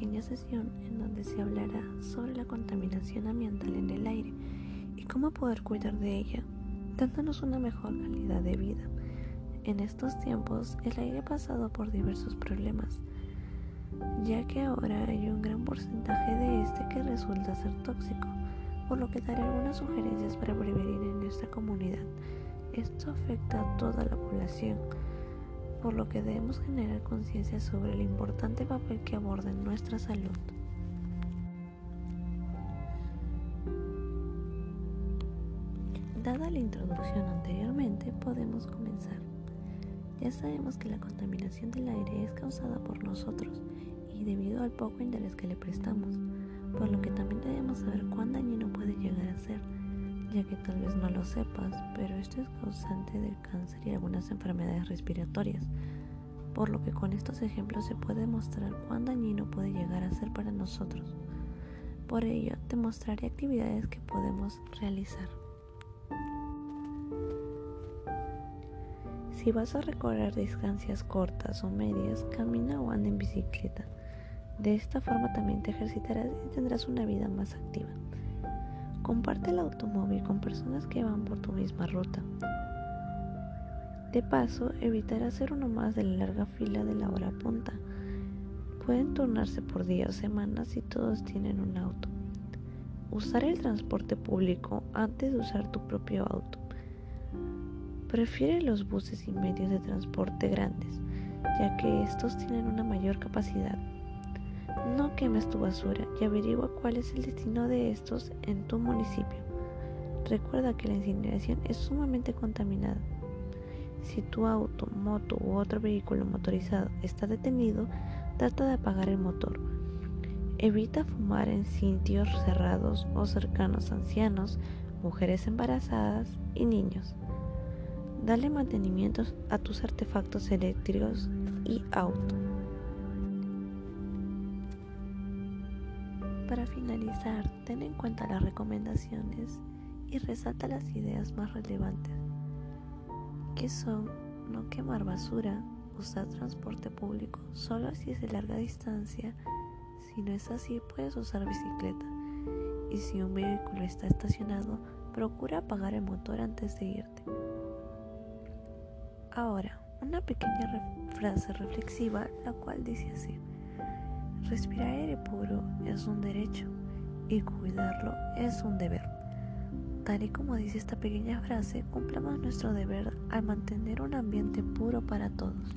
pequeña sesión en donde se hablará sobre la contaminación ambiental en el aire y cómo poder cuidar de ella, dándonos una mejor calidad de vida. En estos tiempos, el aire ha pasado por diversos problemas, ya que ahora hay un gran porcentaje de este que resulta ser tóxico, por lo que daré algunas sugerencias para prevenir en nuestra comunidad. Esto afecta a toda la población por lo que debemos generar conciencia sobre el importante papel que aborda en nuestra salud. Dada la introducción anteriormente, podemos comenzar. Ya sabemos que la contaminación del aire es causada por nosotros y debido al poco interés que le prestamos, por lo que también debemos saber cuán dañino puede llegar a ser ya que tal vez no lo sepas, pero esto es causante del cáncer y algunas enfermedades respiratorias, por lo que con estos ejemplos se puede mostrar cuán dañino puede llegar a ser para nosotros. Por ello, te mostraré actividades que podemos realizar. Si vas a recorrer distancias cortas o medias, camina o anda en bicicleta. De esta forma también te ejercitarás y tendrás una vida más activa. Comparte el automóvil con personas que van por tu misma ruta. De paso, evitar hacer uno más de la larga fila de la hora punta. Pueden turnarse por días o semanas si todos tienen un auto. Usar el transporte público antes de usar tu propio auto. Prefiere los buses y medios de transporte grandes, ya que estos tienen una mayor capacidad no quemes tu basura y averigua cuál es el destino de estos en tu municipio. Recuerda que la incineración es sumamente contaminada. Si tu auto, moto u otro vehículo motorizado está detenido, trata de apagar el motor. Evita fumar en sitios cerrados o cercanos a ancianos, mujeres embarazadas y niños. Dale mantenimiento a tus artefactos eléctricos y auto. Para finalizar, ten en cuenta las recomendaciones y resalta las ideas más relevantes, que son no quemar basura, usar transporte público solo si es de larga distancia, si no es así puedes usar bicicleta y si un vehículo está estacionado, procura apagar el motor antes de irte. Ahora, una pequeña frase reflexiva, la cual dice así. Respirar aire puro es un derecho y cuidarlo es un deber. Tal y como dice esta pequeña frase, cumplamos nuestro deber al mantener un ambiente puro para todos.